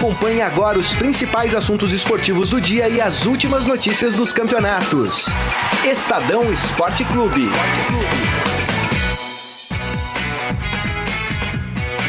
Acompanhe agora os principais assuntos esportivos do dia e as últimas notícias dos campeonatos. Estadão Esporte Clube.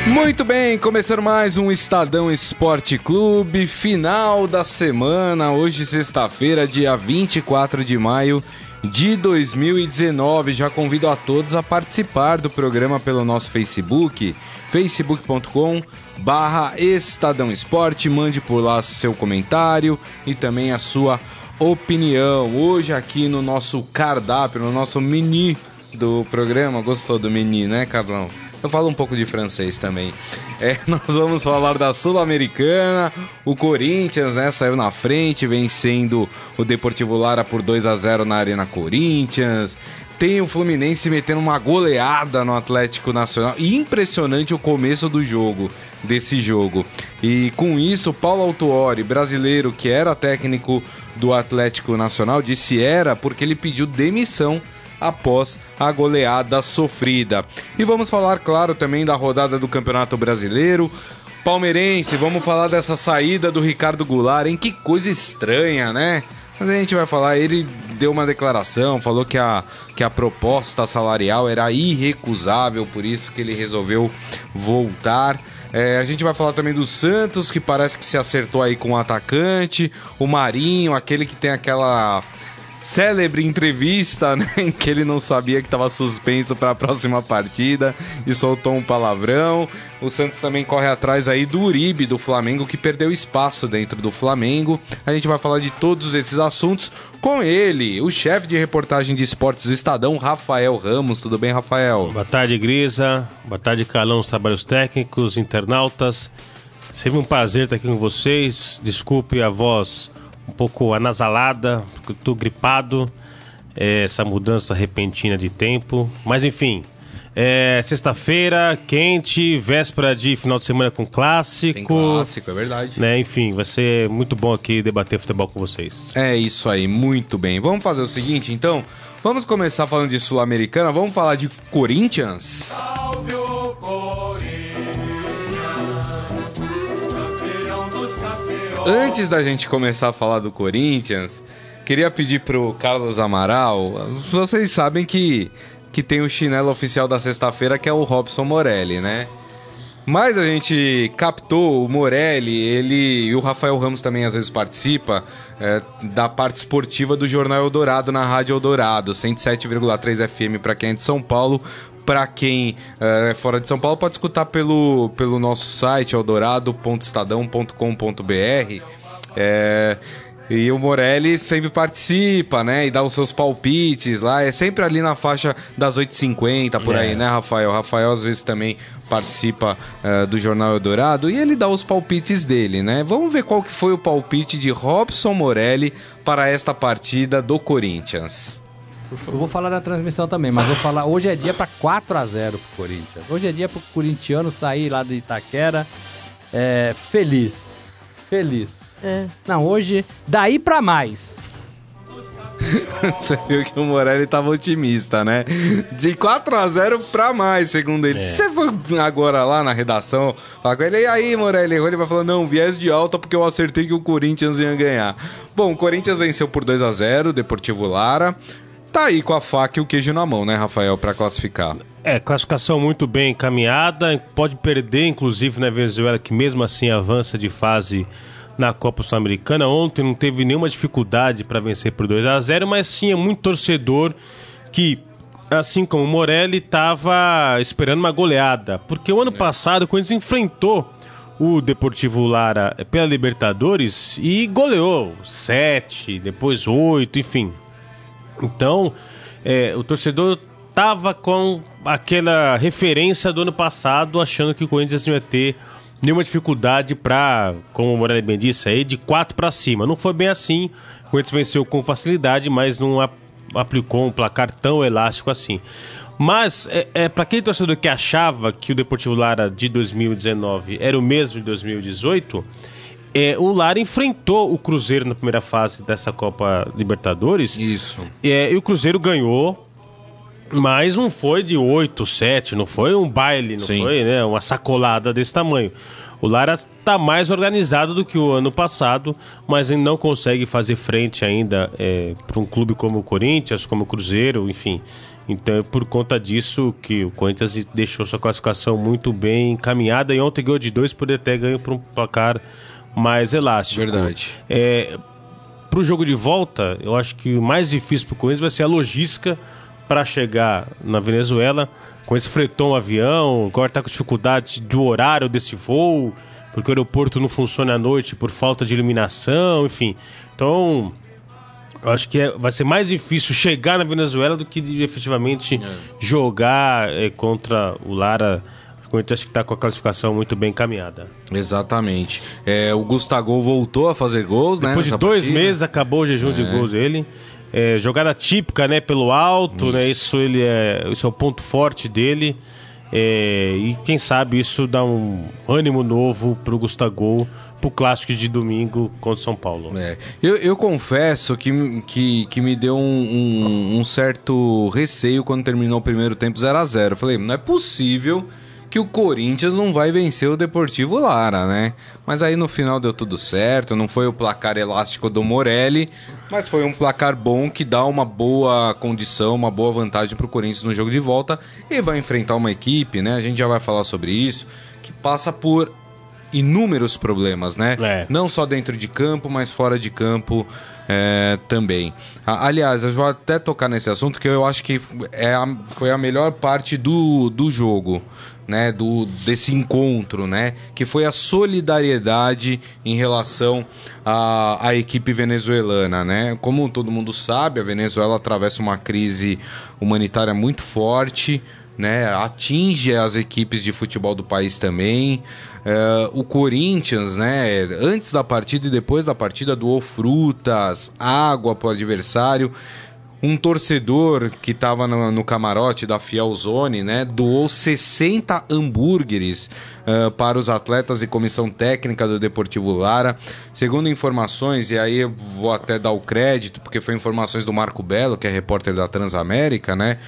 Muito bem, começando mais um Estadão Esporte Clube, final da semana, hoje sexta-feira, dia 24 de maio de 2019. Já convido a todos a participar do programa pelo nosso Facebook, facebook.com barra Estadão Esporte. Mande por lá seu comentário e também a sua opinião. Hoje aqui no nosso cardápio, no nosso mini do programa. Gostou do mini, né, Carlão? Eu falo um pouco de francês também. É, nós vamos falar da Sul-Americana. O Corinthians, né, saiu na frente, vencendo o Deportivo Lara por 2 a 0 na Arena Corinthians. Tem o Fluminense metendo uma goleada no Atlético Nacional. E impressionante o começo do jogo, desse jogo. E com isso, Paulo Autuori, brasileiro que era técnico do Atlético Nacional, disse era porque ele pediu demissão após a goleada sofrida. E vamos falar, claro, também da rodada do Campeonato Brasileiro. Palmeirense, vamos falar dessa saída do Ricardo Goulart, hein? Que coisa estranha, né? Mas a gente vai falar, ele deu uma declaração, falou que a, que a proposta salarial era irrecusável, por isso que ele resolveu voltar. É, a gente vai falar também do Santos, que parece que se acertou aí com o atacante, o Marinho, aquele que tem aquela célebre entrevista, né, em que ele não sabia que estava suspenso para a próxima partida e soltou um palavrão. O Santos também corre atrás aí do Uribe do Flamengo que perdeu espaço dentro do Flamengo. A gente vai falar de todos esses assuntos com ele, o chefe de reportagem de esportes do Estadão, Rafael Ramos. Tudo bem, Rafael? Boa tarde, Grisa. Boa tarde, Calão, trabalhos técnicos, internautas. Sempre um prazer estar aqui com vocês. Desculpe a voz um pouco anasalada, porque estou gripado, é, essa mudança repentina de tempo. Mas enfim, é sexta-feira, quente, véspera de final de semana com clássico. Tem clássico, é verdade. Né, enfim, vai ser muito bom aqui debater futebol com vocês. É isso aí, muito bem. Vamos fazer o seguinte, então. Vamos começar falando de Sul-Americana, vamos falar de Corinthians. Salve Antes da gente começar a falar do Corinthians, queria pedir pro Carlos Amaral. Vocês sabem que, que tem o chinelo oficial da sexta-feira que é o Robson Morelli, né? Mas a gente captou o Morelli, ele e o Rafael Ramos também às vezes participa é, da parte esportiva do Jornal Eldorado na Rádio Eldorado, 107,3 FM para quem é de São Paulo, para quem é fora de São Paulo, pode escutar pelo, pelo nosso site, eldorado.estadão.com.br. É, e o Morelli sempre participa, né? E dá os seus palpites lá. É sempre ali na faixa das 8h50, por é. aí, né, Rafael? O Rafael às vezes também participa uh, do Jornal Eldorado e ele dá os palpites dele, né? Vamos ver qual que foi o palpite de Robson Morelli para esta partida do Corinthians. Eu vou falar da transmissão também, mas vou falar. Hoje é dia para 4 a 0 pro Corinthians. Hoje é dia pro corintiano sair lá de Itaquera é, feliz. Feliz. É. Não, hoje, daí para mais. Você viu que o Morelli tava otimista, né? De 4 a 0 pra mais, segundo ele. É. Se você for agora lá na redação, fala com ele, e aí, Morelli, ele vai falar, não, viés de alta porque eu acertei que o Corinthians ia ganhar. Bom, o Corinthians venceu por 2 a 0 Deportivo Lara. Tá aí com a faca e o queijo na mão, né, Rafael, para classificar. É, classificação muito bem encaminhada. Pode perder, inclusive, na Venezuela, que mesmo assim avança de fase na Copa Sul-Americana. Ontem não teve nenhuma dificuldade para vencer por 2 a 0 mas sim é muito torcedor que, assim como o Morelli, estava esperando uma goleada. Porque o ano é. passado, quando eles enfrentou o Deportivo Lara pela Libertadores e goleou 7, depois 8, enfim. Então, é, o torcedor tava com aquela referência do ano passado, achando que o Corinthians não ia ter nenhuma dificuldade para, como o Morelli bem disse aí, de 4 para cima. Não foi bem assim. O Corinthians venceu com facilidade, mas não aplicou um placar tão elástico assim. Mas, é, é para aquele torcedor que achava que o Deportivo Lara de 2019 era o mesmo de 2018 é, o Lara enfrentou o Cruzeiro na primeira fase dessa Copa Libertadores. Isso. É, e o Cruzeiro ganhou Mas não foi de 8, 7, não foi um baile, não Sim. foi né, uma sacolada desse tamanho. O Lara está mais organizado do que o ano passado, mas ele não consegue fazer frente ainda é, para um clube como o Corinthians, como o Cruzeiro, enfim. Então é por conta disso que o Corinthians deixou sua classificação muito bem encaminhada e ontem ganhou de dois, poder ter ganho para um placar mais elástico. Verdade. É, para o jogo de volta, eu acho que o mais difícil para o Corinthians vai ser a logística para chegar na Venezuela. Com esse fretou um avião, agora está com dificuldade do horário desse voo, porque o aeroporto não funciona à noite por falta de iluminação, enfim. Então, eu acho que é, vai ser mais difícil chegar na Venezuela do que efetivamente é. jogar é, contra o Lara. O Corinthians que está com a classificação muito bem encaminhada. Exatamente. É, o Gustavo voltou a fazer gols, Depois né? Depois de dois partida. meses acabou o jejum de é. gols dele. É, jogada típica, né? Pelo alto, isso. né? Isso, ele é, isso é o ponto forte dele. É, e quem sabe isso dá um ânimo novo pro Gustavo pro clássico de domingo contra São Paulo. É. Eu, eu confesso que, que, que me deu um, um, um certo receio quando terminou o primeiro tempo 0 a 0 Falei, não é possível que o Corinthians não vai vencer o Deportivo Lara, né? Mas aí no final deu tudo certo, não foi o placar elástico do Morelli, mas foi um placar bom que dá uma boa condição, uma boa vantagem para o Corinthians no jogo de volta e vai enfrentar uma equipe, né? A gente já vai falar sobre isso, que passa por inúmeros problemas, né? É. Não só dentro de campo, mas fora de campo é, também. Aliás, eu vou até tocar nesse assunto que eu acho que é a, foi a melhor parte do, do jogo né, do, desse encontro, né, que foi a solidariedade em relação à, à equipe venezuelana, né. Como todo mundo sabe, a Venezuela atravessa uma crise humanitária muito forte, né, atinge as equipes de futebol do país também. Uh, o Corinthians, né, antes da partida e depois da partida, doou frutas, água para o adversário um torcedor que estava no, no, camarote da Fiel Zone, né, doou 60 hambúrgueres uh, para os atletas e comissão técnica do Deportivo Lara. Segundo informações, e aí eu vou até dar o crédito, porque foi informações do Marco Belo, que é repórter da Transamérica, né?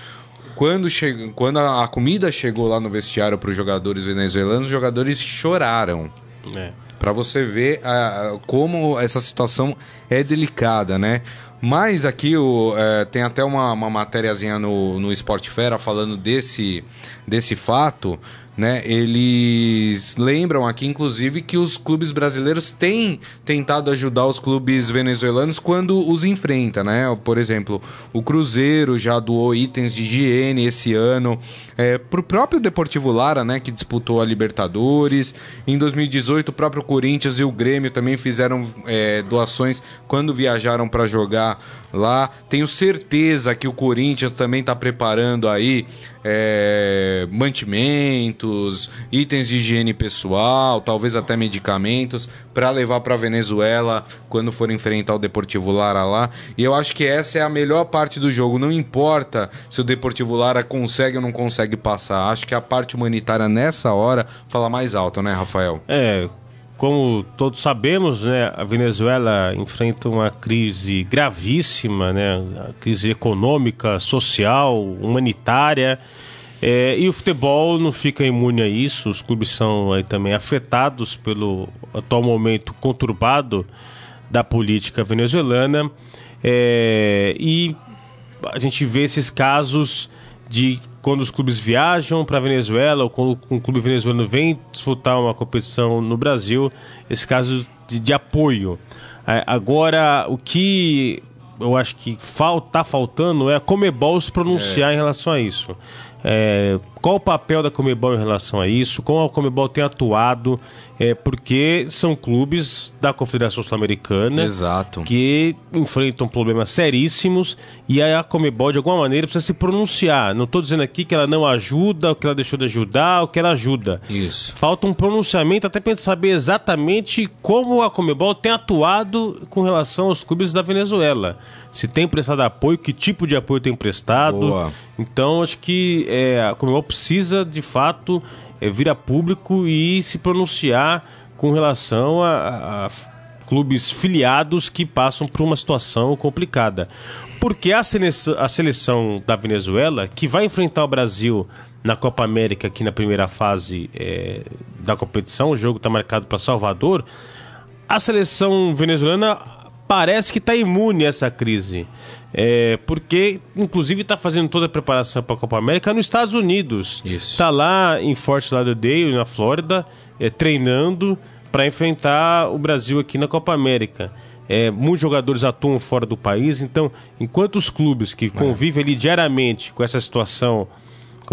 Quando, che... Quando a comida chegou lá no vestiário para os jogadores venezuelanos, os jogadores choraram. É. Para você ver uh, como essa situação é delicada, né? Mas aqui o, é, tem até uma, uma matériazinha no, no Sport Fera falando desse, desse fato né? Eles lembram aqui, inclusive, que os clubes brasileiros têm tentado ajudar os clubes venezuelanos quando os enfrenta, né? Por exemplo, o Cruzeiro já doou itens de higiene esse ano é, para o próprio Deportivo Lara, né? Que disputou a Libertadores. Em 2018, o próprio Corinthians e o Grêmio também fizeram é, doações quando viajaram para jogar lá. Tenho certeza que o Corinthians também está preparando aí é, mantimentos, itens de higiene pessoal, talvez até medicamentos, para levar para Venezuela quando for enfrentar o Deportivo Lara lá. E eu acho que essa é a melhor parte do jogo. Não importa se o Deportivo Lara consegue ou não consegue passar. Acho que a parte humanitária nessa hora fala mais alto, né, Rafael? É, como todos sabemos, né, a Venezuela enfrenta uma crise gravíssima, né, crise econômica, social, humanitária. É, e o futebol não fica imune a isso, os clubes são aí, também afetados pelo atual momento conturbado da política venezuelana. É, e a gente vê esses casos de quando os clubes viajam para a Venezuela ou quando um clube venezuelano vem disputar uma competição no Brasil, esse caso de, de apoio. É, agora, o que eu acho que está faltando é a Comebol se pronunciar é. em relação a isso. É, qual o papel da Comebol em relação a isso? Como a Comebol tem atuado? É, porque são clubes da Confederação Sul-Americana que enfrentam problemas seríssimos e aí a Comebol, de alguma maneira, precisa se pronunciar. Não estou dizendo aqui que ela não ajuda, que ela deixou de ajudar, ou que ela ajuda. Isso. Falta um pronunciamento até para gente saber exatamente como a Comebol tem atuado com relação aos clubes da Venezuela. Se tem prestado apoio, que tipo de apoio tem prestado. Boa. Então, acho que é, a Comebol precisa, de fato, é, vir a público e se pronunciar com relação a, a clubes filiados que passam por uma situação complicada. porque a seleção, a seleção da Venezuela, que vai enfrentar o Brasil na Copa América, aqui na primeira fase é, da competição, o jogo está marcado para Salvador, a seleção venezuelana parece que está imune a essa crise. É, porque, inclusive, está fazendo toda a preparação para a Copa América nos Estados Unidos. Está lá em Fort Lauderdale, na Flórida, é, treinando para enfrentar o Brasil aqui na Copa América. É, muitos jogadores atuam fora do país, então, enquanto os clubes que convivem ali diariamente com essa situação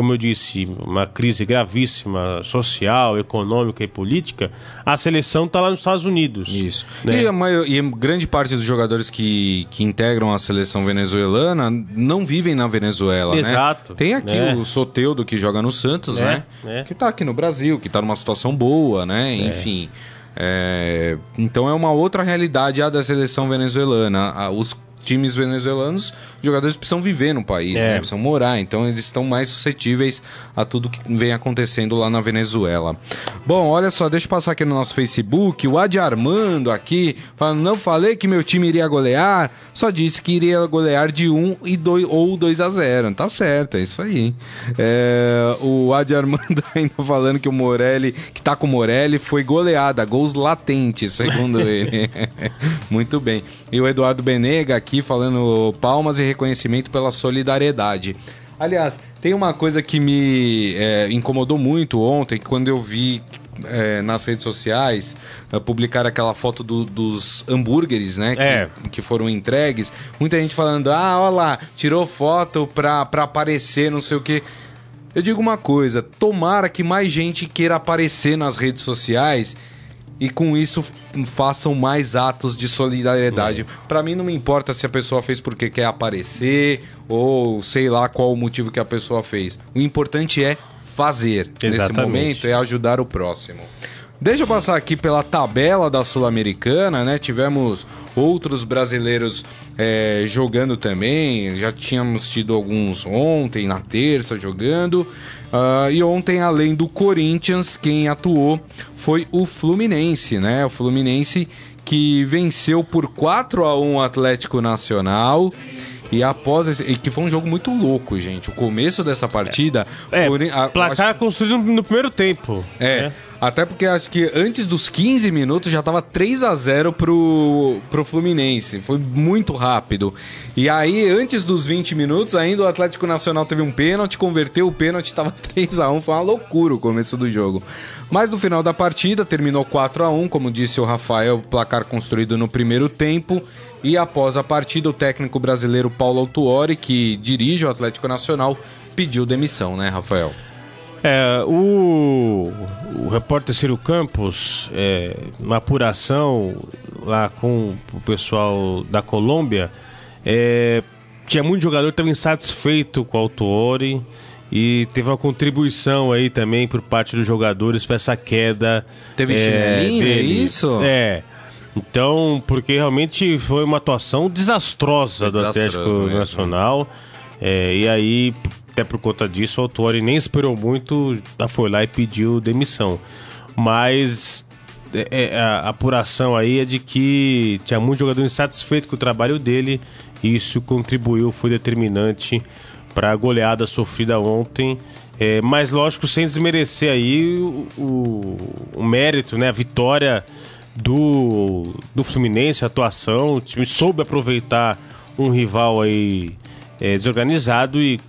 como eu disse, uma crise gravíssima social, econômica e política, a seleção está lá nos Estados Unidos. Isso. Né? E, a maior, e grande parte dos jogadores que, que integram a seleção venezuelana não vivem na Venezuela, né? Exato. Né? Tem aqui é. o Soteudo que joga no Santos, é. né? É. Que está aqui no Brasil, que está numa situação boa, né? É. Enfim. É, então é uma outra realidade a da seleção venezuelana. Os times venezuelanos, os jogadores precisam viver no país, é. né? precisam morar, então eles estão mais suscetíveis a tudo que vem acontecendo lá na Venezuela. Bom, olha só, deixa eu passar aqui no nosso Facebook, o Adi Armando aqui, falando, não falei que meu time iria golear, só disse que iria golear de 1 e 2 ou 2 a 0. Tá certo, é isso aí. É, o Adi Armando ainda falando que o Morelli, que tá com o Morelli, foi goleada, gols latentes, segundo ele. Muito bem. E o Eduardo Benega aqui aqui falando palmas e reconhecimento pela solidariedade. Aliás, tem uma coisa que me é, incomodou muito ontem, quando eu vi é, nas redes sociais é, publicar aquela foto do, dos hambúrgueres, né? Que, é. que, foram entregues. Muita gente falando, ah, olha lá, tirou foto pra, pra aparecer, não sei o quê. Eu digo uma coisa, tomara que mais gente queira aparecer nas redes sociais e com isso façam mais atos de solidariedade. Para mim não me importa se a pessoa fez porque quer aparecer ou sei lá qual o motivo que a pessoa fez. O importante é fazer. Exatamente. Nesse momento é ajudar o próximo. Deixa eu passar aqui pela tabela da Sul-Americana, né? Tivemos outros brasileiros é, jogando também. Já tínhamos tido alguns ontem, na terça, jogando. Uh, e ontem, além do Corinthians, quem atuou foi o Fluminense, né? O Fluminense que venceu por 4 a 1 o Atlético Nacional. E após esse, e que foi um jogo muito louco, gente. O começo dessa partida. É, por, a, placar acho, construído no primeiro tempo. É. Né? Até porque acho que antes dos 15 minutos já tava 3 a 0 pro, pro Fluminense. Foi muito rápido. E aí, antes dos 20 minutos, ainda o Atlético Nacional teve um pênalti, converteu o pênalti, tava 3 a 1 Foi uma loucura o começo do jogo. Mas no final da partida, terminou 4 a 1 como disse o Rafael, placar construído no primeiro tempo. E após a partida, o técnico brasileiro Paulo Autuori, que dirige o Atlético Nacional, pediu demissão, né, Rafael? É, o, o repórter Ciro Campos, é, uma apuração lá com o pessoal da Colômbia, é, tinha muito jogador que estava insatisfeito com o Autuori e teve uma contribuição aí também por parte dos jogadores para essa queda. Teve é, chinelinho, é isso? É. Então, porque realmente foi uma atuação desastrosa do Atlético mesmo. Nacional. É, e aí até por conta disso, o Autori nem esperou muito, foi lá e pediu demissão. Mas é, é, a apuração aí é de que tinha muito jogador insatisfeito com o trabalho dele e isso contribuiu, foi determinante para a goleada sofrida ontem. É, mas lógico, sem desmerecer aí o, o, o, mérito, né, a vitória do, do Fluminense, a atuação, o time soube aproveitar um rival aí é, desorganizado e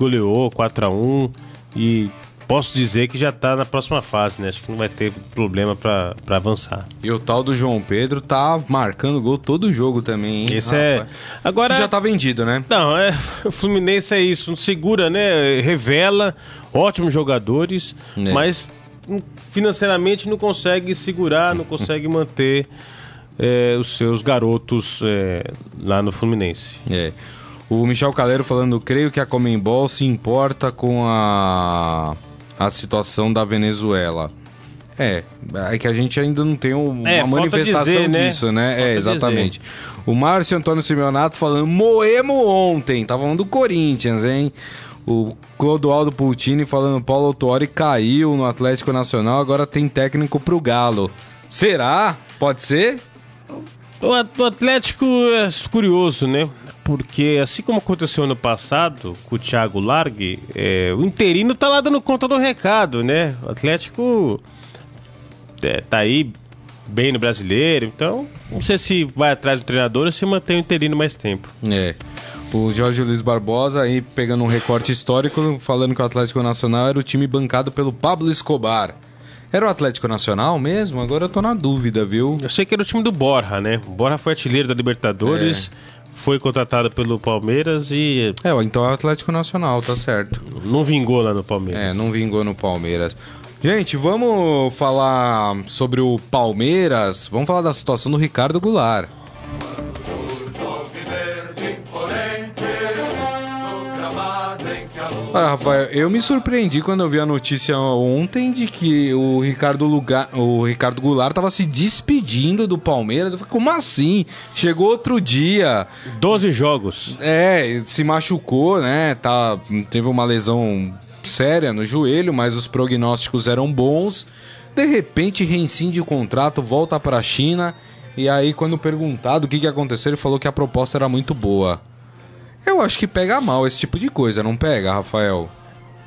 goleou 4 a 1 e posso dizer que já está na próxima fase, né? Acho que não vai ter problema para avançar. E o tal do João Pedro tá marcando gol todo jogo também, hein? Esse é. Agora já tá vendido, né? Não, é, o Fluminense é isso, segura, né? Revela ótimos jogadores, é. mas financeiramente não consegue segurar, não consegue manter é, os seus garotos é, lá no Fluminense. É. O Michel Calero falando, creio que a Comembol se importa com a, a situação da Venezuela. É, é que a gente ainda não tem uma é, manifestação dizer, né? disso, né? né? é, exatamente. Dizer. O Márcio Antônio Simeonato falando, Moemo ontem, tá falando do Corinthians, hein? O Clodoaldo Pultini falando, Paulo Autuori caiu no Atlético Nacional, agora tem técnico pro Galo. Será? Pode ser? O Atlético é curioso, né? Porque assim como aconteceu ano passado com o Thiago Largue, é, o interino tá lá dando conta do recado, né? O Atlético é, tá aí bem no brasileiro, então não sei se vai atrás do treinador ou se mantém o interino mais tempo. É. O Jorge Luiz Barbosa aí pegando um recorte histórico, falando que o Atlético Nacional era o time bancado pelo Pablo Escobar. Era o Atlético Nacional mesmo? Agora eu tô na dúvida, viu? Eu sei que era o time do Borja, né? O Borja foi artilheiro da Libertadores, é. Foi contratado pelo Palmeiras e. É, então é o Atlético Nacional, tá certo. Não vingou lá no Palmeiras. É, não vingou no Palmeiras. Gente, vamos falar sobre o Palmeiras. Vamos falar da situação do Ricardo Goulart. Olha, Rafael, eu me surpreendi quando eu vi a notícia ontem de que o Ricardo, Lugar, o Ricardo Goulart estava se despedindo do Palmeiras. Eu falei, como assim? Chegou outro dia. 12 jogos. É, se machucou, né? Tá, teve uma lesão séria no joelho, mas os prognósticos eram bons. De repente, reincide o contrato, volta para a China. E aí, quando perguntado o que, que aconteceu, ele falou que a proposta era muito boa. Eu acho que pega mal esse tipo de coisa, não pega, Rafael?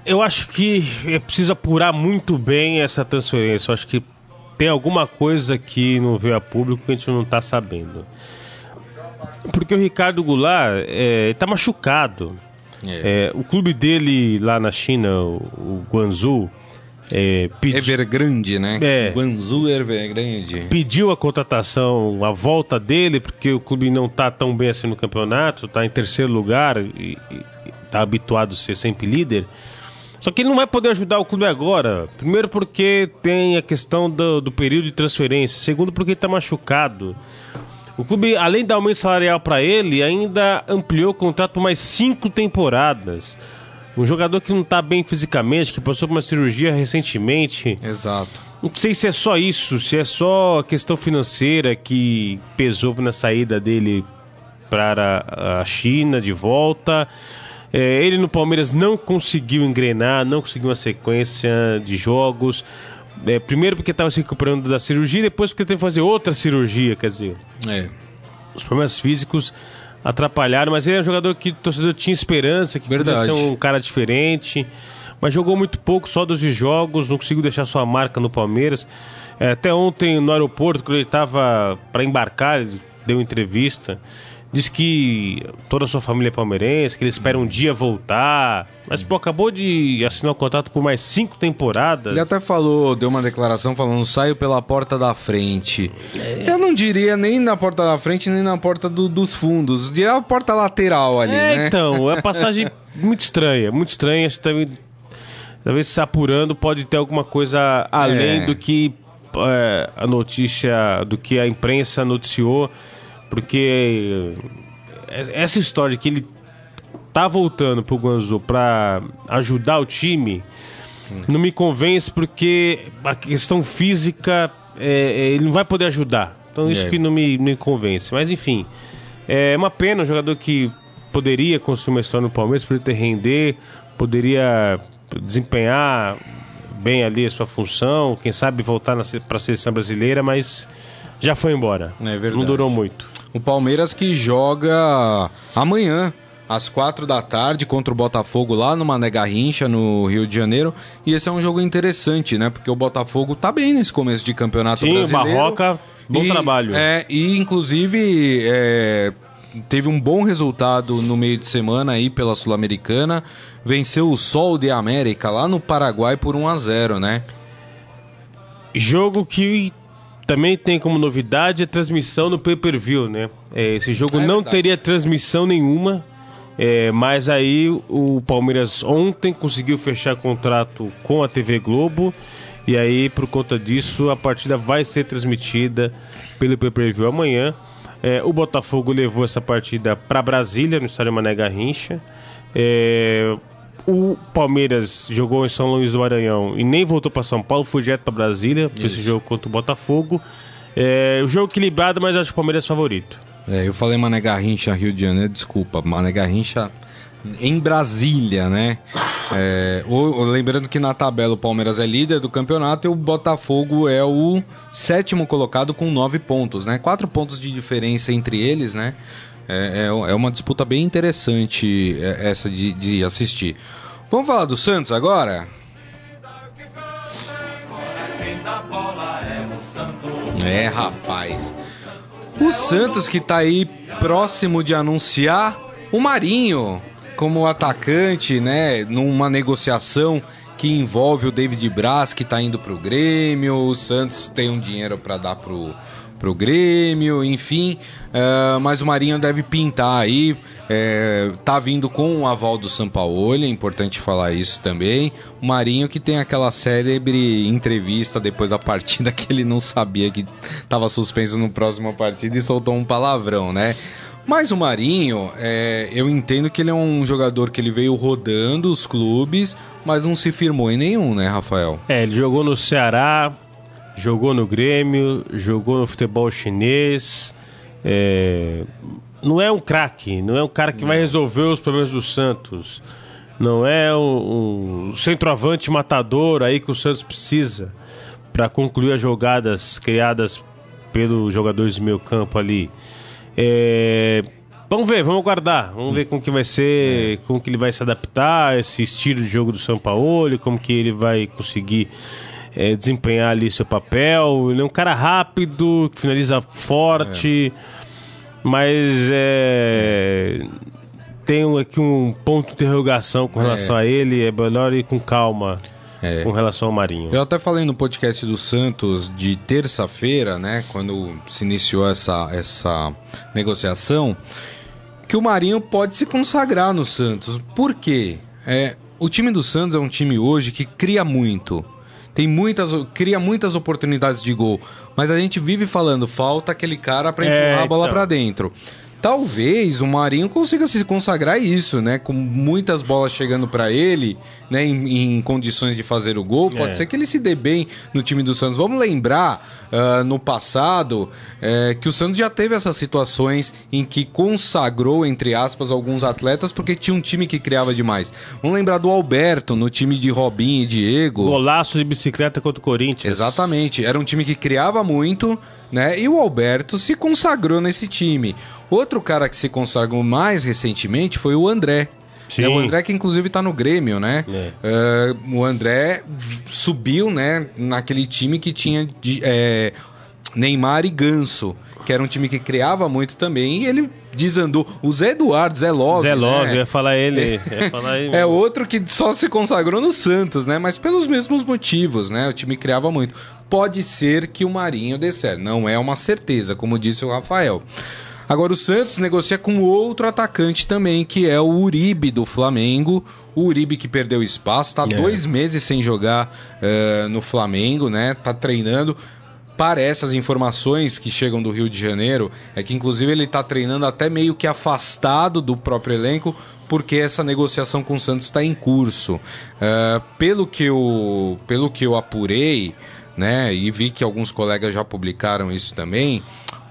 Eu acho que é preciso apurar muito bem essa transferência. Eu acho que tem alguma coisa que não veio a público que a gente não está sabendo. Porque o Ricardo Goulart é, está machucado. É. É, o clube dele lá na China, o, o Guangzhou, é, pedi... Evergrande, né? É. Guangzhou Evergrande. Pediu a contratação, a volta dele, porque o clube não está tão bem assim no campeonato, está em terceiro lugar e está habituado a ser sempre líder. Só que ele não vai poder ajudar o clube agora. Primeiro porque tem a questão do, do período de transferência. Segundo porque ele está machucado. O clube, além de aumento salarial para ele, ainda ampliou o contrato por mais cinco temporadas. Um jogador que não está bem fisicamente, que passou por uma cirurgia recentemente. Exato. Não sei se é só isso, se é só a questão financeira que pesou na saída dele para a China de volta. É, ele no Palmeiras não conseguiu engrenar, não conseguiu uma sequência de jogos. É, primeiro porque estava se recuperando da cirurgia, depois porque teve que fazer outra cirurgia, quer dizer. É. Os problemas físicos atrapalharam, mas ele é um jogador que o torcedor tinha esperança, que Verdade. podia ser um cara diferente, mas jogou muito pouco, só 12 jogos, não conseguiu deixar sua marca no Palmeiras. É, até ontem no aeroporto, quando ele estava para embarcar, ele deu entrevista. Diz que toda a sua família é palmeirense, que ele espera um dia voltar. Mas, pô, acabou de assinar o contrato por mais cinco temporadas. Ele até falou, deu uma declaração falando, saio pela porta da frente. É. Eu não diria nem na porta da frente, nem na porta do, dos fundos. Diria a porta lateral ali, é, né? então, é passagem muito estranha, muito estranha. Acho que talvez, talvez se apurando pode ter alguma coisa além é. do que é, a notícia, do que a imprensa noticiou porque essa história de que ele tá voltando pro Guangzhou para ajudar o time não me convence porque a questão física é, é, ele não vai poder ajudar. Então isso que não me, me convence. Mas enfim, é uma pena um jogador que poderia construir uma história no Palmeiras, poderia ter render, poderia desempenhar bem ali a sua função, quem sabe voltar para a seleção brasileira, mas já foi embora. É não durou muito. O Palmeiras que joga amanhã, às quatro da tarde, contra o Botafogo lá no Mané Garrincha, no Rio de Janeiro. E esse é um jogo interessante, né? Porque o Botafogo tá bem nesse começo de campeonato Sim, brasileiro. Barroca, bom e, trabalho. É, e inclusive é, teve um bom resultado no meio de semana aí pela Sul-Americana. Venceu o Sol de América lá no Paraguai por 1 a 0 né? Jogo que também tem como novidade a transmissão no pay-per-view, né? É, esse jogo é não verdade. teria transmissão nenhuma, é, mas aí o Palmeiras ontem conseguiu fechar contrato com a TV Globo e aí por conta disso a partida vai ser transmitida pelo pay-per-view amanhã. É, o Botafogo levou essa partida para Brasília, no estádio Mané Garrincha. É, o Palmeiras jogou em São Luís do Maranhão e nem voltou para São Paulo, foi direto para Brasília, para esse jogo contra o Botafogo. É, o jogo equilibrado, mas acho que o Palmeiras é favorito. É, eu falei Mané Garrincha, Rio de Janeiro, desculpa, Mané Garrincha em Brasília, né? É, o, lembrando que na tabela o Palmeiras é líder do campeonato e o Botafogo é o sétimo colocado com nove pontos, né? Quatro pontos de diferença entre eles, né? É, é, é uma disputa bem interessante é, essa de, de assistir. Vamos falar do Santos agora? É, rapaz. O Santos que tá aí próximo de anunciar o Marinho como atacante, né, numa negociação que envolve o David Braz que tá indo pro Grêmio, o Santos tem um dinheiro para dar pro pro Grêmio, enfim, uh, mas o Marinho deve pintar aí, é, tá vindo com o aval do Sampaoli, é importante falar isso também. O Marinho que tem aquela célebre entrevista depois da partida que ele não sabia que estava suspenso no próximo partida e soltou um palavrão, né? Mas o Marinho, é, eu entendo que ele é um jogador que ele veio rodando os clubes, mas não se firmou em nenhum, né, Rafael? É, ele jogou no Ceará, jogou no Grêmio, jogou no futebol chinês. É, não é um craque, não é um cara que vai resolver os problemas do Santos. Não é um, um centroavante matador aí que o Santos precisa para concluir as jogadas criadas pelos jogadores de meio campo ali. É, vamos ver, vamos aguardar. Vamos ver como que vai ser, como que ele vai se adaptar, esse estilo de jogo do São Paulo, como que ele vai conseguir é, desempenhar ali seu papel. Ele é um cara rápido, que finaliza forte, é. mas é, tem aqui um ponto de interrogação com relação é. a ele. É melhor ir com calma. É. com relação ao Marinho. Eu até falei no podcast do Santos de terça-feira, né, quando se iniciou essa, essa negociação, que o Marinho pode se consagrar no Santos. Por quê? É, o time do Santos é um time hoje que cria muito. Tem muitas, cria muitas oportunidades de gol, mas a gente vive falando falta aquele cara para empurrar é, a bola então. para dentro. Talvez o Marinho consiga se consagrar isso, né? Com muitas bolas chegando para ele, né? Em, em, condições de fazer o gol. Pode é. ser que ele se dê bem no time do Santos. Vamos lembrar uh, no passado uh, que o Santos já teve essas situações em que consagrou, entre aspas, alguns atletas porque tinha um time que criava demais. Vamos lembrar do Alberto no time de Robinho e Diego. Golaço de bicicleta contra o Corinthians. Exatamente. Era um time que criava muito, né? E o Alberto se consagrou nesse time. Outro cara que se consagrou mais recentemente foi o André. Sim. É o André que inclusive está no Grêmio, né? É. Uh, o André subiu, né, naquele time que tinha é, Neymar e Ganso, que era um time que criava muito também, e ele desandou. O Zé Eduardo, Zé Love. Zé Love, né? ia falar ele. Ia falar ele é outro que só se consagrou no Santos, né? Mas pelos mesmos motivos, né? O time criava muito. Pode ser que o Marinho dê certo. Não é uma certeza, como disse o Rafael. Agora o Santos negocia com outro atacante também, que é o Uribe do Flamengo. O Uribe que perdeu espaço, está é. dois meses sem jogar uh, no Flamengo, né? Tá treinando. Parece as informações que chegam do Rio de Janeiro é que inclusive ele está treinando até meio que afastado do próprio elenco porque essa negociação com o Santos está em curso. Uh, pelo que eu pelo que eu apurei, né? E vi que alguns colegas já publicaram isso também.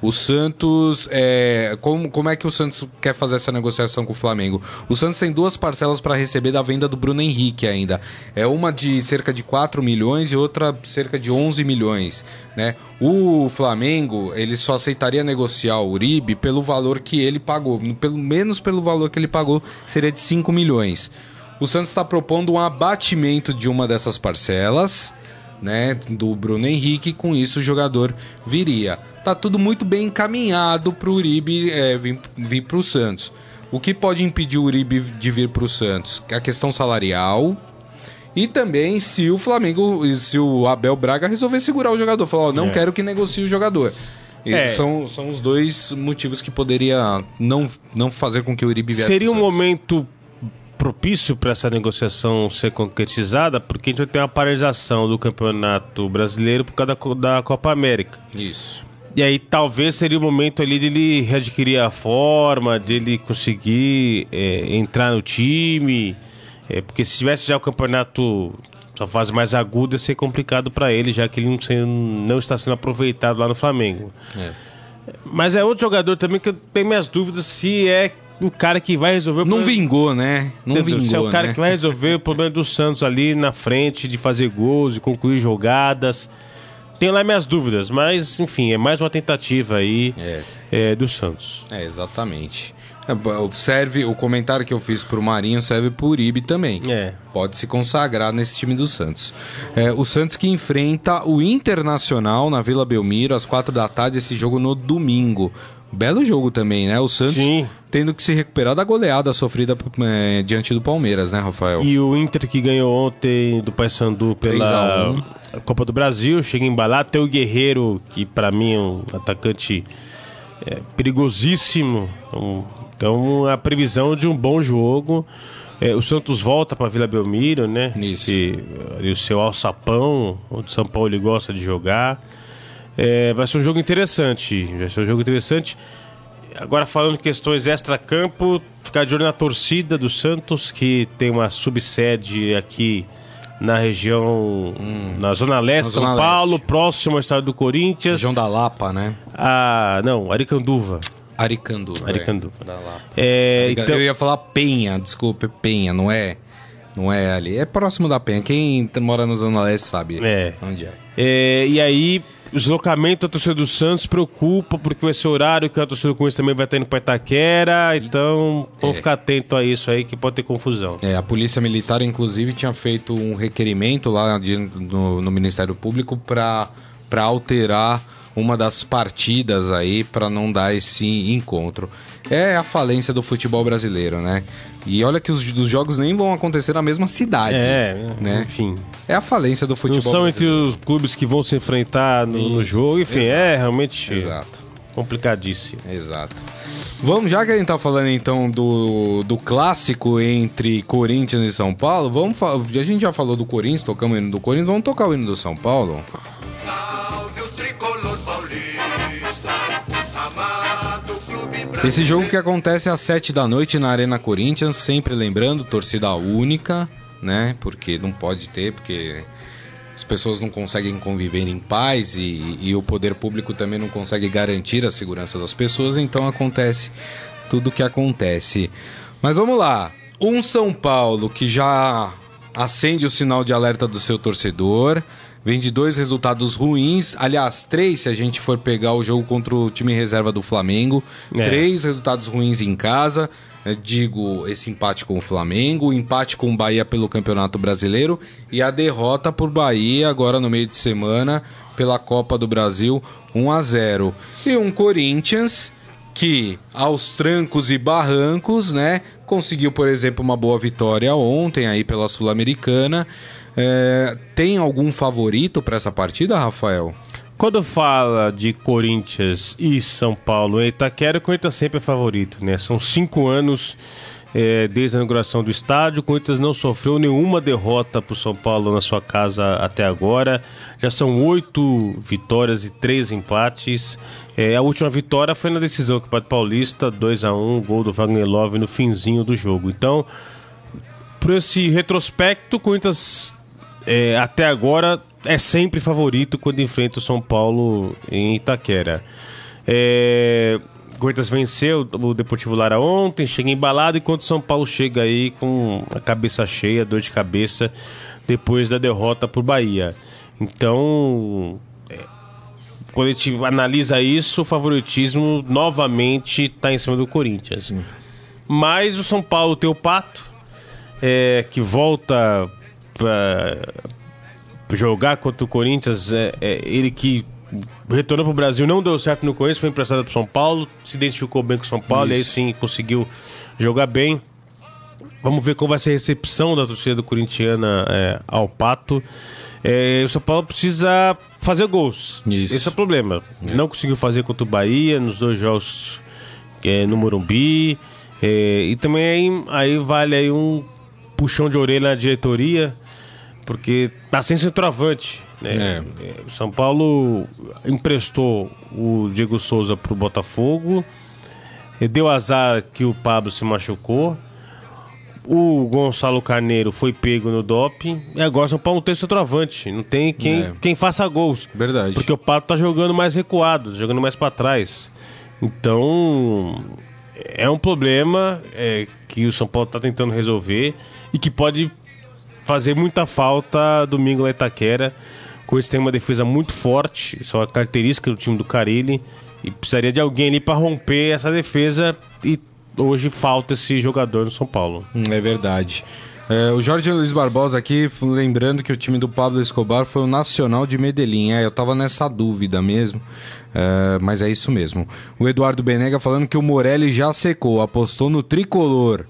O Santos, é, como, como é que o Santos quer fazer essa negociação com o Flamengo? O Santos tem duas parcelas para receber da venda do Bruno Henrique ainda. É uma de cerca de 4 milhões e outra cerca de 11 milhões, né? O Flamengo, ele só aceitaria negociar o Uribe pelo valor que ele pagou, pelo menos pelo valor que ele pagou, seria de 5 milhões. O Santos está propondo um abatimento de uma dessas parcelas, né, do Bruno Henrique, com isso o jogador viria tá tudo muito bem encaminhado para o Uribe é, vir, vir para o Santos. O que pode impedir o Uribe de vir para o Santos? A questão salarial. E também se o Flamengo, se o Abel Braga resolver segurar o jogador, falar, ó, não é. quero que negocie o jogador. É. São, são os dois motivos que poderia não, não fazer com que o Uribe viesse Seria um momento propício para essa negociação ser concretizada, porque a gente vai ter uma paralisação do Campeonato Brasileiro por causa da, da Copa América. Isso. E aí talvez seria o momento ali dele readquirir a forma, dele conseguir é, entrar no time. É, porque se tivesse já o campeonato sua fase mais aguda, ia ser complicado para ele, já que ele não, não, está sendo aproveitado lá no Flamengo. É. Mas é outro jogador também que eu tenho minhas dúvidas se é o cara que vai resolver o Não problema. vingou, né? Não Entendeu? vingou, Você é o cara né? que vai resolver o problema do Santos ali na frente, de fazer gols, de concluir jogadas. Tenho lá minhas dúvidas, mas enfim, é mais uma tentativa aí É. é, do Santos. É, exatamente. É, Serve, o comentário que eu fiz pro Marinho serve pro Uribe também. É. Pode se consagrar nesse time do Santos. É, o Santos que enfrenta o Internacional na Vila Belmiro às quatro da tarde, esse jogo no domingo. Belo jogo também, né? O Santos Sim. tendo que se recuperar da goleada sofrida é, diante do Palmeiras, né, Rafael? E o Inter que ganhou ontem do Paysandu 3 a pela 1. Copa do Brasil, chega embalado. Tem o Guerreiro, que pra mim é um atacante é, perigosíssimo. Então, a previsão de um bom jogo. É, o Santos volta pra Vila Belmiro, né? Isso. E, ali o seu alçapão, onde o São Paulo ele gosta de jogar. É, vai ser um jogo interessante. Vai ser um jogo interessante. Agora falando de questões extra-campo, ficar de olho na torcida do Santos, que tem uma subsede aqui na região, na Zona Leste, Na São Zona Paulo, Leste. próximo ao estado do Corinthians. Região da Lapa, né? Ah, não, Aricanduva. Aricanduva. é. Aricanduva. Da Lapa. É, então, Eu ia falar Penha, desculpa, Penha, não é? Não é ali. É próximo da Penha. Quem mora na Zona Leste sabe É. onde é. é, e aí, o deslocamento da torcida do Santos preocupa, porque vai ser horário que a torcida do Corinthians também vai estar indo para Itaquera, então vamos É. ficar atento a isso aí, que pode ter confusão. É, a Polícia Militar, inclusive, tinha feito um requerimento lá de- no, no Ministério Público para alterar uma das partidas aí para não dar esse encontro. É a falência do futebol brasileiro, né? E olha que os, os jogos nem vão acontecer na mesma cidade. É, né? enfim. É a falência do Não futebol são entre brasileiro. os clubes que vão se enfrentar no, no jogo, enfim, exato. é realmente Exato. complicadíssimo. Exato. Vamos, já que a gente tá falando então do, do clássico entre Corinthians e São Paulo, vamos a gente já falou do Corinthians, tocamos o hino do Corinthians, vamos tocar o hino do São Paulo? Esse jogo que acontece às 7 da noite na Arena Corinthians, sempre lembrando, torcida única, né? Porque não pode ter, porque as pessoas não conseguem conviver em paz e, e o poder público também não consegue garantir a segurança das pessoas, então acontece tudo o que acontece. Mas vamos lá. Um São Paulo que já acende o sinal de alerta do seu torcedor. Vem de dois resultados ruins. Aliás, três se a gente for pegar o jogo contra o time reserva do Flamengo. É. Três resultados ruins em casa. Eu digo esse empate com o Flamengo, o empate com o Bahia pelo Campeonato Brasileiro e a derrota por Bahia agora no meio de semana pela Copa do Brasil 1 a 0. E um Corinthians que aos trancos e barrancos, né, conseguiu, por exemplo, uma boa vitória ontem aí pela Sul-Americana. É, tem algum favorito para essa partida, Rafael? Quando fala de Corinthians e São Paulo em Itaquera, o Corinthians sempre é favorito, né? São cinco anos é, desde a inauguração do estádio. O Corinthians não sofreu nenhuma derrota para o São Paulo na sua casa até agora. Já são oito vitórias e três empates. É, a última vitória foi na decisão do Campeonato Paulista, 2 a 1 gol do Wagner Love no finzinho do jogo. Então, por esse retrospecto, o Corinthians é, até agora é sempre favorito quando enfrenta o São Paulo em Itaquera. É, Corinthians venceu o Deportivo Lara ontem, chega embalado, enquanto o São Paulo chega aí com a cabeça cheia, dor de cabeça, depois da derrota por Bahia. Então, é, quando a gente analisa isso, o favoritismo novamente está em cima do Corinthians. Mas o São Paulo tem o Pato, é, que volta para jogar contra o Corinthians. É, é, ele que retornou para o Brasil, não deu certo no Corinthians, foi emprestado para o São Paulo, se identificou bem com o São Paulo, e aí Isso. sim conseguiu jogar bem. Vamos ver qual vai ser a recepção da torcida do Corintiana é, ao Pato. É, o São Paulo precisa fazer gols. Isso. Esse é o problema. Não conseguiu fazer contra o Bahia nos dois jogos é, no Morumbi. É, e também aí, aí vale aí um puxão de orelha na diretoria, porque tá sem centroavante. Né? É, o São Paulo emprestou o Diego Souza pro Botafogo. Deu azar que o Pablo se machucou. O Gonçalo Carneiro foi pego no doping. E agora o São Paulo não tem centroavante. Não tem quem, É. quem faça gols. Verdade. Porque o Pato tá jogando mais recuado, jogando mais para trás. Então, é um problema é, que o São Paulo está tentando resolver e que pode fazer muita falta domingo na Itaquera. Com esse tem uma defesa muito forte, isso é uma característica do time do Carilli. E precisaria de alguém ali para romper essa defesa e hoje falta esse jogador no São Paulo. Hum, É verdade. É, o Jorge Luiz Barbosa aqui, lembrando que o time do Pablo Escobar foi o Nacional de Medellín. É, eu tava nessa dúvida mesmo, é, mas é isso mesmo. O Eduardo Benega falando que o Morelli já secou, apostou no tricolor.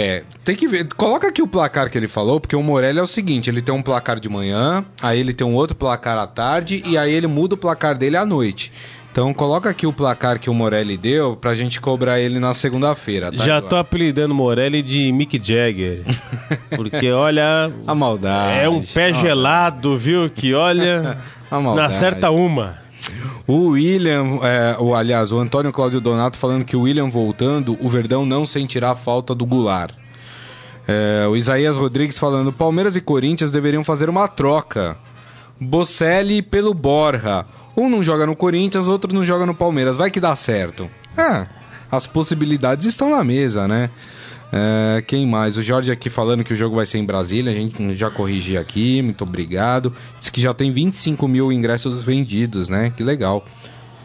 É, tem que ver. Coloca aqui o placar que ele falou, porque o Morelli é o seguinte: ele tem um placar de manhã, aí ele tem um outro placar à tarde e aí ele muda o placar dele à noite. Então coloca aqui o placar que o Morelli deu pra gente cobrar ele na segunda-feira. tá, Já tô apelidando o Morelli de Mick Jagger. Porque, olha, A maldade. é um pé gelado, viu? Que olha, A maldade. acerta uma. O William, é, o, aliás, o Antônio Cláudio Donato falando que o William voltando, o Verdão não sentirá a falta do Goulart. É, o Isaías Rodrigues falando: Palmeiras e Corinthians deveriam fazer uma troca. Bocelli pelo Borja. Um não joga no Corinthians, outro não joga no Palmeiras. Vai que dá certo. É, as possibilidades estão na mesa, né? É, quem mais? O Jorge aqui falando que o jogo vai ser em Brasília. A gente já corrigi aqui, muito obrigado. Diz que já tem 25 mil ingressos vendidos, né? Que legal.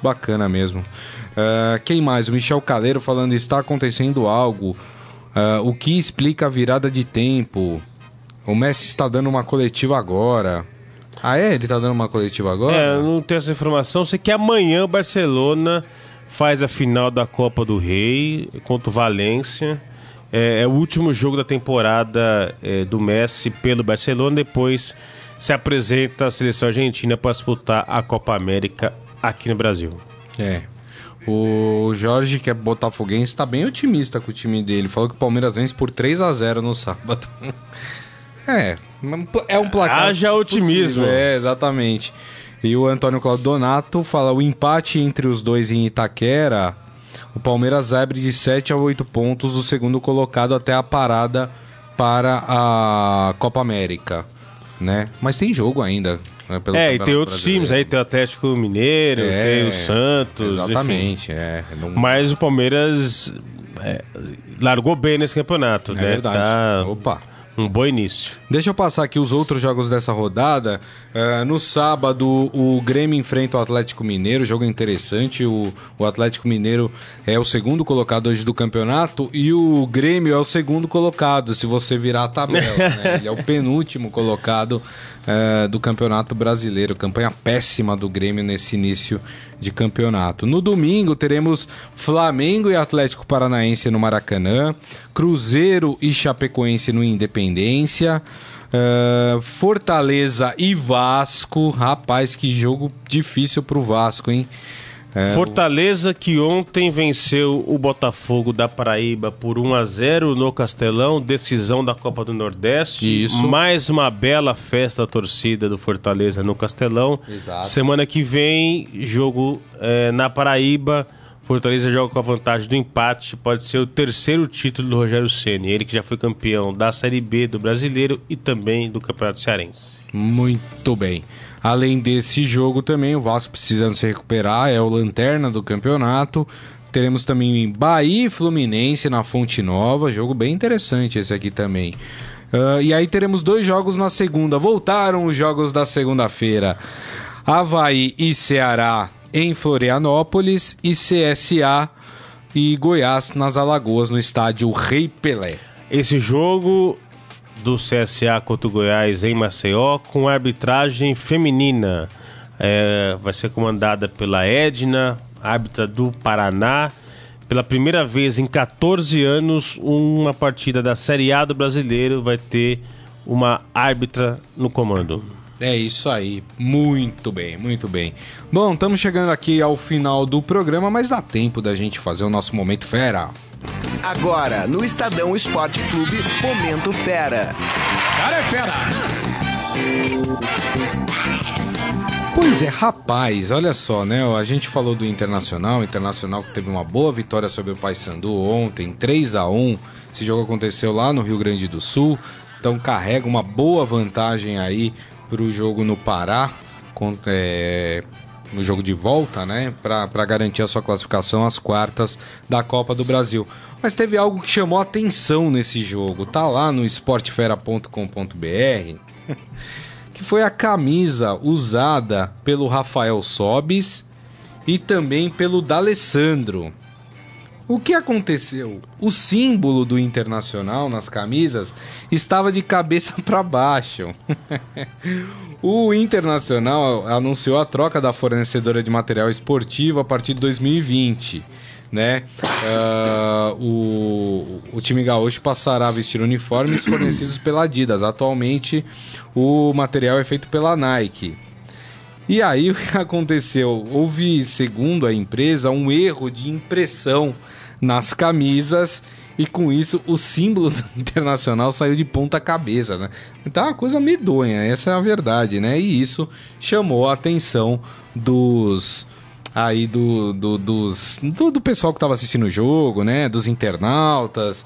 Bacana mesmo. É, quem mais? O Michel Caleiro falando: está acontecendo algo. É, o que explica a virada de tempo? O Messi está dando uma coletiva agora. Ah, é? Ele tá dando uma coletiva agora? É, eu não tenho essa informação. Sei que amanhã o Barcelona faz a final da Copa do Rei contra o Valência. É, é o último jogo da temporada é, do Messi pelo Barcelona. Depois se apresenta a seleção argentina para disputar a Copa América aqui no Brasil. É. O Jorge, que é botafoguense, tá bem otimista com o time dele. Falou que o Palmeiras vence por 3 a 0 no sábado. é, é um placar. Haja otimismo. possível. É, exatamente. E o Antônio Claudio Donato fala: o empate entre os dois em Itaquera, o Palmeiras abre de 7 a 8 pontos, o segundo colocado até a parada para a Copa América. Né? Mas tem jogo ainda. né, é, e tem outros Brasileiro. times aí, tem o Atlético Mineiro, É, tem o Santos. Exatamente, é. Não- Mas o Palmeiras é, largou bem nesse campeonato, É né? verdade. Tá Opa. Um bom início. Deixa eu passar aqui os outros jogos dessa rodada. Eh, no sábado, o Grêmio enfrenta o Atlético Mineiro, jogo interessante. O, o Atlético Mineiro é o segundo colocado hoje do campeonato e o Grêmio é o segundo colocado, se você virar a tabela. né? Ele é o penúltimo colocado eh, do Campeonato Brasileiro. Campanha péssima do Grêmio nesse início de campeonato. No domingo, teremos Flamengo e Atlético Paranaense no Maracanã, Cruzeiro e Chapecoense no Independência. eh, Fortaleza e Vasco. Rapaz, que jogo difícil pro Vasco, hein? É, Fortaleza que ontem venceu o Botafogo da Paraíba por 1 a 0 no Castelão, decisão da Copa do Nordeste. Isso. Mais uma bela festa da torcida do Fortaleza no Castelão. Exato. Semana que vem, jogo eh, na Paraíba. Fortaleza joga com a vantagem do empate. Pode ser o terceiro título do Rogério Ceni. Ele que já foi campeão da Série B do Brasileiro e também do Campeonato Cearense. Muito bem. Além desse jogo também, o Vasco precisando se recuperar, é o lanterna do campeonato. Teremos também Bahia e Fluminense na Fonte Nova, jogo bem interessante esse aqui também. Ah, e aí teremos dois jogos na segunda. Voltaram os jogos da segunda-feira. Havaí e Ceará em Florianópolis e CSA e Goiás nas Alagoas no estádio Rei Pelé. Esse jogo do CSA contra o Goiás em Maceió com arbitragem feminina. É, vai ser comandada pela Edna, árbitra do Paraná. Pela primeira vez em 14 anos, uma partida da Série A do brasileiro vai ter uma árbitra no comando. É isso aí, muito bem, muito bem. Bom, estamos chegando aqui ao final do programa, mas dá tempo da gente fazer o nosso momento fera. Agora, no Estadão Esporte Clube, Momento Fera. Cara é fera! Pois é, rapaz, olha só, né? A gente falou do Internacional, o Internacional que teve uma boa vitória sobre o Paysandu ontem, 3 a 1 Esse jogo aconteceu lá no Rio Grande do Sul, então carrega uma boa vantagem aí pro jogo no Pará, com- é, no jogo de volta, né? Para garantir a sua classificação às quartas da Copa do Brasil. Mas teve algo que chamou atenção nesse jogo. Tá lá no esportefera.com.br. que foi a camisa usada pelo Rafael Sobis e também pelo D'Alessandro. O que aconteceu? O símbolo do Internacional nas camisas estava de cabeça para baixo. o Internacional anunciou a troca da fornecedora de material esportivo a partir de 2020. Né? Uh, o, o time gaúcho passará a vestir uniformes fornecidos pela Adidas. Atualmente, o material é feito pela Nike. E aí o que aconteceu? Houve, segundo a empresa, um erro de impressão nas camisas e com isso o símbolo internacional saiu de ponta cabeça, né? Então é uma coisa medonha, essa é a verdade, né? E isso chamou a atenção dos aí do, do, dos, do, do pessoal que estava assistindo o jogo, né? Dos internautas,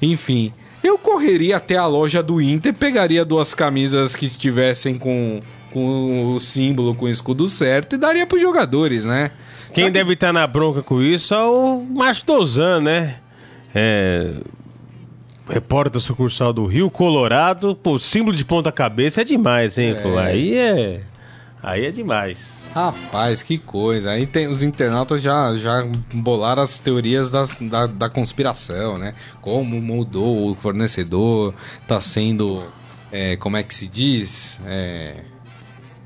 enfim. Eu correria até a loja do Inter, pegaria duas camisas que estivessem com, com o símbolo, com o escudo certo e daria para os jogadores, né? Quem deve estar na bronca com isso é o Mastozan, né? É, repórter da sucursal do Rio Colorado. Pô, símbolo de ponta cabeça é demais, hein, é. Aí é. Aí é demais. Rapaz, que coisa. Aí tem os internautas já, já bolaram as teorias das, da, da conspiração, né? Como mudou o fornecedor, tá sendo. É, como é que se diz? É,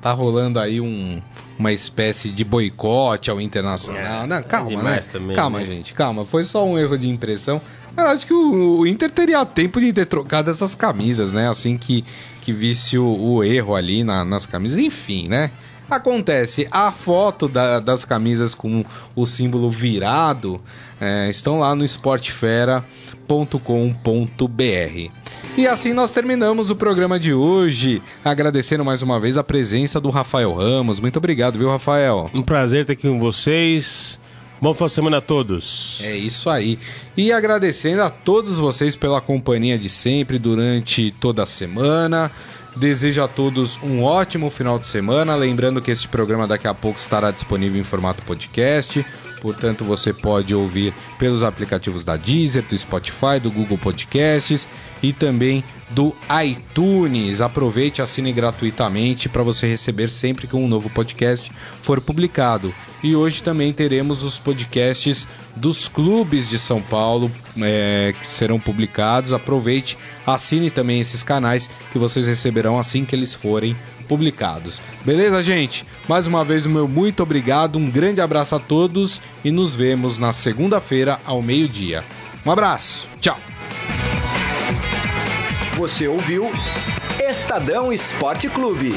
tá rolando aí um, uma espécie de boicote ao internacional. É, Não, calma, é né? Também, calma, né? gente, calma. Foi só um erro de impressão. Eu acho que o, o, Inter teria tempo de ter trocado essas camisas, né? Assim que, que visse o, o erro ali na, nas camisas. Enfim, né? Acontece, a foto da, das camisas com o símbolo virado é, estão lá no esportefera.com.br. E assim nós terminamos o programa de hoje, agradecendo mais uma vez a presença do Rafael Ramos. Muito obrigado, viu, Rafael? Um prazer estar aqui com vocês. Bom final de semana a todos. É isso aí. E agradecendo a todos vocês pela companhia de sempre durante toda a semana. Desejo a todos um ótimo final de semana. Lembrando que este programa daqui a pouco estará disponível em formato podcast. Portanto, você pode ouvir pelos aplicativos da Deezer, do Spotify, do Google Podcasts e também do iTunes. Aproveite assine gratuitamente para você receber sempre que um novo podcast for publicado. E hoje também teremos os podcasts dos clubes de São Paulo é, que serão publicados. Aproveite, assine também esses canais que vocês receberão assim que eles forem publicados. Beleza, gente? Mais uma vez, o meu muito obrigado, um grande abraço a todos e nos vemos na segunda-feira ao meio-dia. Um abraço, tchau! Você ouviu Estadão Esporte Clube.